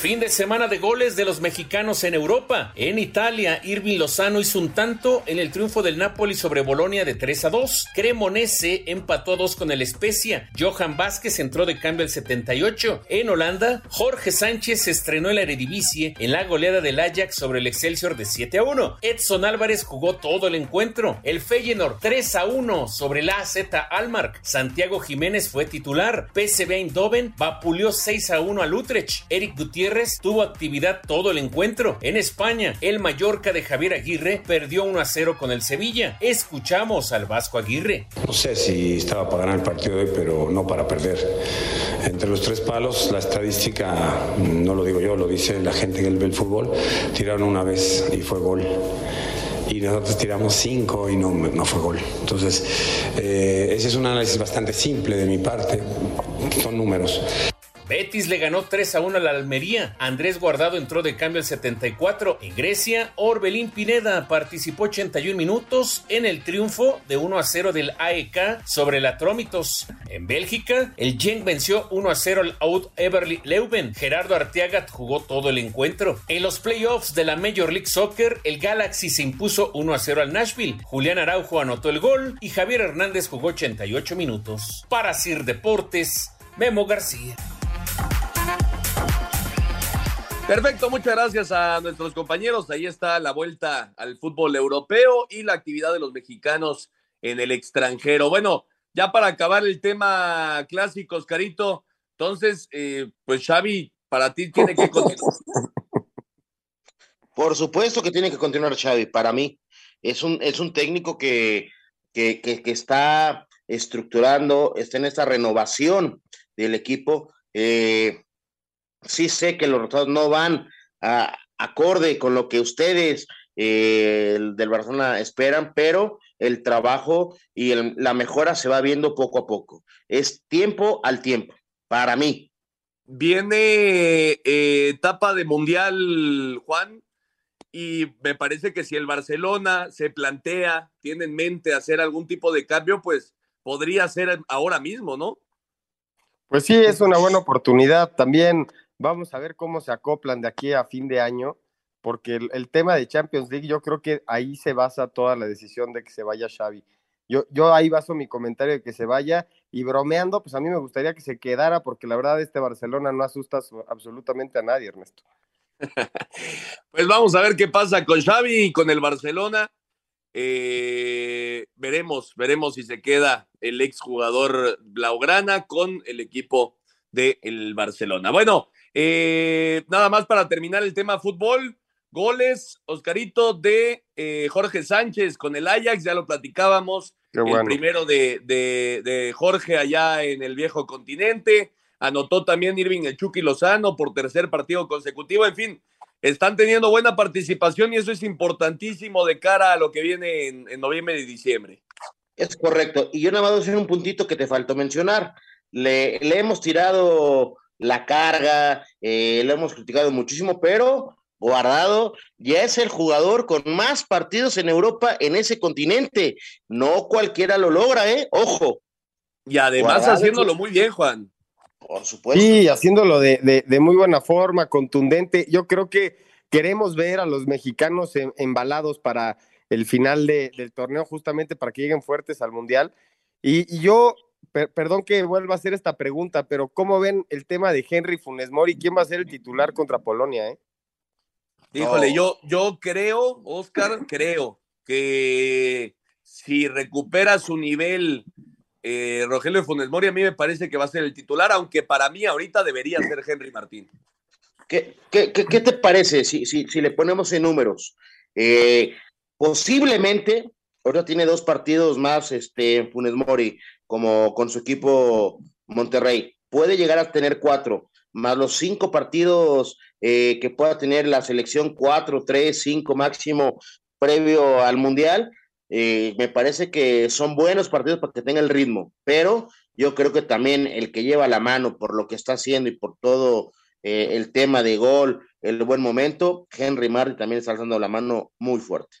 Fin de semana de goles de los mexicanos en Europa. En Italia, Irving Lozano hizo un tanto en el triunfo del Napoli sobre Bolonia de 3 a 2. Cremonese empató a 2 con el Especia. Johan Vázquez entró de cambio al 78. En Holanda, Jorge Sánchez estrenó en la Eredivisie en la goleada del Ajax sobre el Excelsior de 7 a 1. Edson Álvarez jugó todo el encuentro. El Feyenoord 3 a 1 sobre la AZ Almark. Santiago Jiménez fue titular. PSV Eindhoven vapuleó 6 a 1 al Utrecht. Eric Gutiérrez Tuvo actividad todo el encuentro. En España, el Mallorca de Javier Aguirre perdió 1 a 0 con el Sevilla. Escuchamos al Vasco Aguirre. No sé si estaba para ganar el partido de hoy, pero no para perder. Entre los tres palos, la estadística, no lo digo yo, lo dice la gente que ve el fútbol, tiraron una vez y fue gol y nosotros tiramos cinco y no, no fue gol. Entonces, eh, ese es un análisis bastante simple de mi parte, son números. Betis le ganó 3 a 1 a la Almería. Andrés Guardado entró de cambio al 74. En Grecia, Orbelín Pineda participó 81 minutos en el triunfo de 1 a 0 del AEK sobre el Atrómitos. En Bélgica, el Genk venció 1 a 0 al Out Everly Leuven. Gerardo Arteaga jugó todo el encuentro. En los playoffs de la Major League Soccer, el Galaxy se impuso 1 a 0 al Nashville. Julián Araujo anotó el gol y Javier Hernández jugó 88 minutos. Para Sir Deportes, Memo García. Perfecto, muchas gracias a nuestros compañeros. Ahí está la vuelta al fútbol europeo y la actividad de los mexicanos en el extranjero. Bueno, ya para acabar el tema clásico, Oscarito, entonces, eh, pues Xavi, para ti tiene que continuar. Por supuesto que tiene que continuar Xavi, para mí. Es un, es un técnico que, que, que, que está estructurando, está en esta renovación del equipo. Eh, sí sé que los resultados no van acorde con lo que ustedes eh, del Barcelona esperan, pero el trabajo y la mejora se va viendo poco a poco. Es tiempo al tiempo, para mí. Viene eh, etapa de mundial, Juan, y me parece que si el Barcelona se plantea, tiene en mente hacer algún tipo de cambio, pues podría ser ahora mismo, ¿no? Pues sí, es una buena oportunidad. También Vamos a ver cómo se acoplan de aquí a fin de año, porque el, tema de Champions League, yo creo que ahí se basa toda la decisión de que se vaya Xavi. Yo, yo ahí baso mi comentario de que se vaya y bromeando, pues a mí me gustaría que se quedara, porque la verdad este Barcelona no asusta absolutamente a nadie, Ernesto. pues vamos a ver qué pasa con Xavi y con el Barcelona. Eh, veremos, veremos si se queda el exjugador Blaugrana con el equipo del Barcelona. Bueno, eh, nada más para terminar el tema fútbol. Goles, Oscarito, de eh, Jorge Sánchez con el Ajax, ya lo platicábamos. El primero de, de, Jorge allá en el viejo continente. Anotó también Irving el Chucky Lozano por tercer partido consecutivo. En fin, están teniendo buena participación y eso es importantísimo de cara a lo que viene en, noviembre y diciembre. Es correcto. Y yo nada más voy a un puntito que te faltó mencionar. Le, le hemos tirado la carga, eh, lo hemos criticado muchísimo, pero Guardado ya es el jugador con más partidos en Europa en ese continente. No cualquiera lo logra, ¿eh? Ojo. Y además haciéndolo muy bien, Juan. Por supuesto. Sí, haciéndolo de, de, muy buena forma, contundente. Yo creo que queremos ver a los mexicanos embalados para el final del torneo, justamente para que lleguen fuertes al Mundial. Y, y yo perdón que vuelva a hacer esta pregunta, pero ¿cómo ven el tema de Henry Funes Mori? ¿Quién va a ser el titular contra Polonia? Eh? Híjole, yo, yo creo, Oscar, creo que si recupera su nivel eh, Rogelio Funes Mori, a mí me parece que va a ser el titular, aunque para mí ahorita debería ser Henry Martín. ¿Qué, qué, qué, te parece si, si, si, le ponemos en números? Eh, posiblemente, ahora tiene dos partidos más este, Funes Mori, como con su equipo Monterrey. Puede llegar a tener cuatro, más los cinco partidos eh, que pueda tener la selección, cuatro, tres, cinco máximo previo al Mundial. Eh, me parece que son buenos partidos para que tenga el ritmo, pero yo creo que también el que lleva la mano por lo que está haciendo y por todo eh, el tema de gol, el buen momento, Henry Martin también está alzando la mano muy fuerte.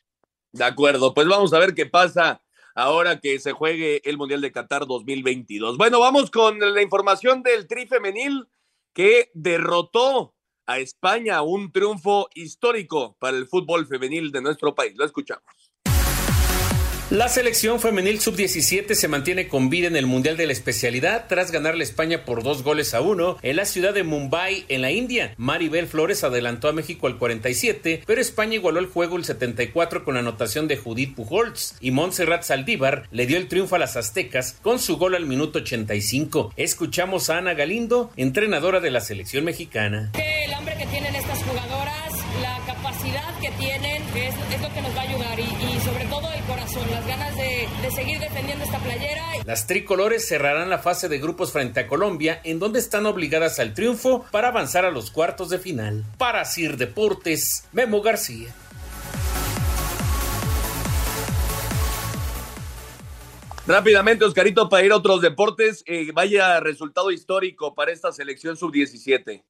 De acuerdo, pues vamos a ver qué pasa ahora que se juegue el Mundial de Qatar 2022. Bueno, vamos con la información del Tri Femenil que derrotó a España, un triunfo histórico para el fútbol femenil de nuestro país. Lo escuchamos. La selección femenil sub-17 se mantiene con vida en el Mundial de la Especialidad tras ganarle a España por dos goles a uno en la ciudad de Mumbai, en la India. Maribel Flores adelantó a México al 47, pero España igualó el juego el 74 con anotación de Judith Pujols y Montserrat Saldívar le dio el triunfo a las aztecas con su gol al minuto 85. Escuchamos a Ana Galindo, entrenadora de la selección mexicana. La hambre que tienen estas jugadoras, la capacidad que tienen, es, es lo que nos va a ayudar y, y, sobre todo las ganas de, de seguir defendiendo esta playera. Las tricolores cerrarán la fase de grupos frente a Colombia, en donde están obligadas al triunfo para avanzar a los cuartos de final. Para Sir Deportes, Memo García. Rápidamente, Oscarito, para ir a otros deportes, eh, vaya resultado histórico para esta selección sub-17.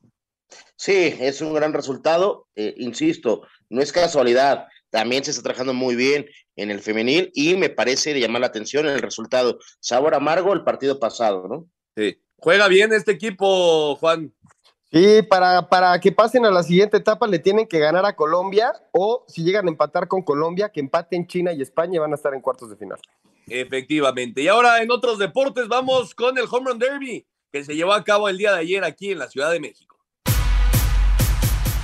Sí, es un gran resultado, eh, insisto, no es casualidad, también se está trabajando muy bien en el femenil y me parece de llamar la atención el resultado. Sabor amargo el partido pasado, ¿no? Sí. ¿Juega bien este equipo, Juan? Sí, para, para que pasen a la siguiente etapa le tienen que ganar a Colombia o si llegan a empatar con Colombia, que empaten China y España y van a estar en cuartos de final. Efectivamente. Y ahora en otros deportes vamos con el Home Run Derby que se llevó a cabo el día de ayer aquí en la Ciudad de México.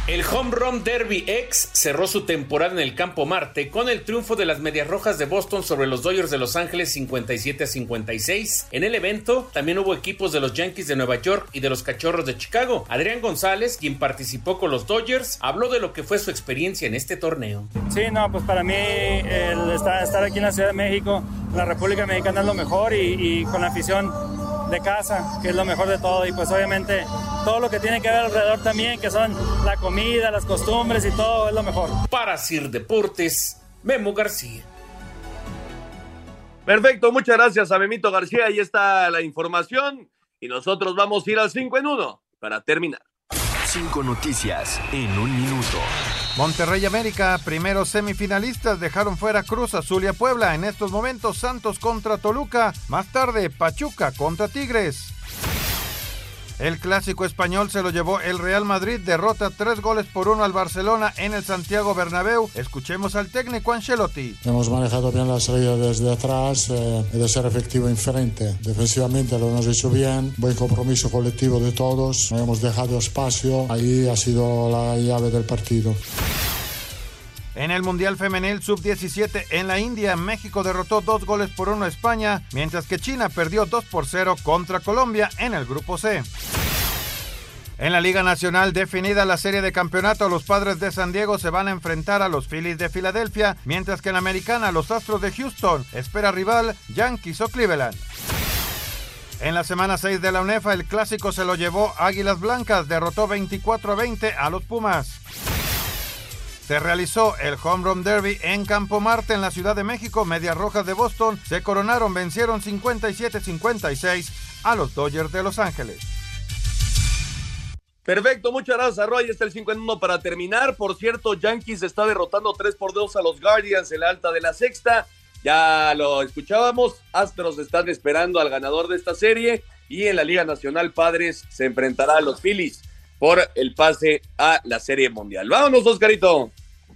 El Home Run Derby X cerró su temporada en el Campo Marte con el triunfo de las Medias Rojas de Boston sobre los Dodgers de Los Ángeles 57 a 56. En el evento también hubo equipos de los Yankees de Nueva York y de los Cachorros de Chicago. Adrián González, quien participó con los Dodgers, habló de lo que fue su experiencia en este torneo. Sí, no, pues para mí el estar, estar aquí en la Ciudad de México, la República Mexicana es lo mejor y, y con la afición de casa, que es lo mejor de todo. Y pues obviamente todo lo que tiene que ver alrededor también, que son la comida, las costumbres y todo, es lo mejor. Para Sir Deportes, Memo García. Perfecto, muchas gracias a Memito García. Ahí está la información. Y nosotros vamos a ir al 5 en 1 para terminar. Cinco noticias en un minuto. Monterrey y América, primeros semifinalistas, dejaron fuera Cruz Azul y a Puebla. En estos momentos, Santos contra Toluca. Más tarde, Pachuca contra Tigres. El clásico español se lo llevó el Real Madrid, derrota tres goles por uno al Barcelona en el Santiago Bernabéu. Escuchemos al técnico Ancelotti. Hemos manejado bien la salida desde atrás eh, de ser efectivo en frente. Defensivamente lo hemos hecho bien, buen compromiso colectivo de todos, no hemos dejado espacio, ahí ha sido la llave del partido. En el Mundial Femenil Sub-17 en la India, México derrotó dos goles por uno a España, mientras que China perdió 2 por 0 contra Colombia en el Grupo C. En la Liga Nacional definida la serie de campeonato, los padres de San Diego se van a enfrentar a los Phillies de Filadelfia, mientras que en la Americana los Astros de Houston espera rival Yankees o Cleveland. En la semana 6 de la UNEFA, el clásico se lo llevó Águilas Blancas, derrotó 24 a 20 a los Pumas. Se realizó el Home Run Derby en Campo Marte en la Ciudad de México. Medias Rojas de Boston se coronaron, vencieron 57-56 a los Dodgers de Los Ángeles. Perfecto, muchas gracias, Roy. Está el 5 en 1 para terminar. Por cierto, Yankees está derrotando 3 por 2 a los Guardians en la alta de la sexta. Ya lo escuchábamos. Astros están esperando al ganador de esta serie. Y en la Liga Nacional, Padres se enfrentará a los Phillies por el pase a la Serie Mundial. Vámonos, Oscarito.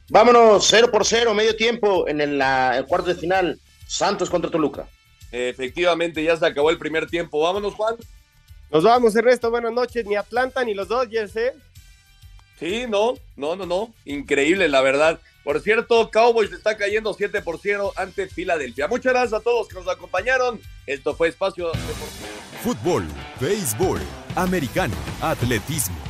Vámonos, 0 por 0, medio tiempo en el, la, el cuarto de final. Santos contra Toluca. Efectivamente, ya se acabó el primer tiempo. Vámonos, Juan. Nos vamos, Ernesto. Buenas noches. Ni Atlanta ni los Dodgers, ¿eh? Sí, no, no, no, no. Increíble, la verdad. Por cierto, Cowboys está cayendo 7 por 0 ante Filadelfia. Muchas gracias a todos que nos acompañaron. Esto fue Espacio Deportivo. Fútbol, béisbol, americano, atletismo.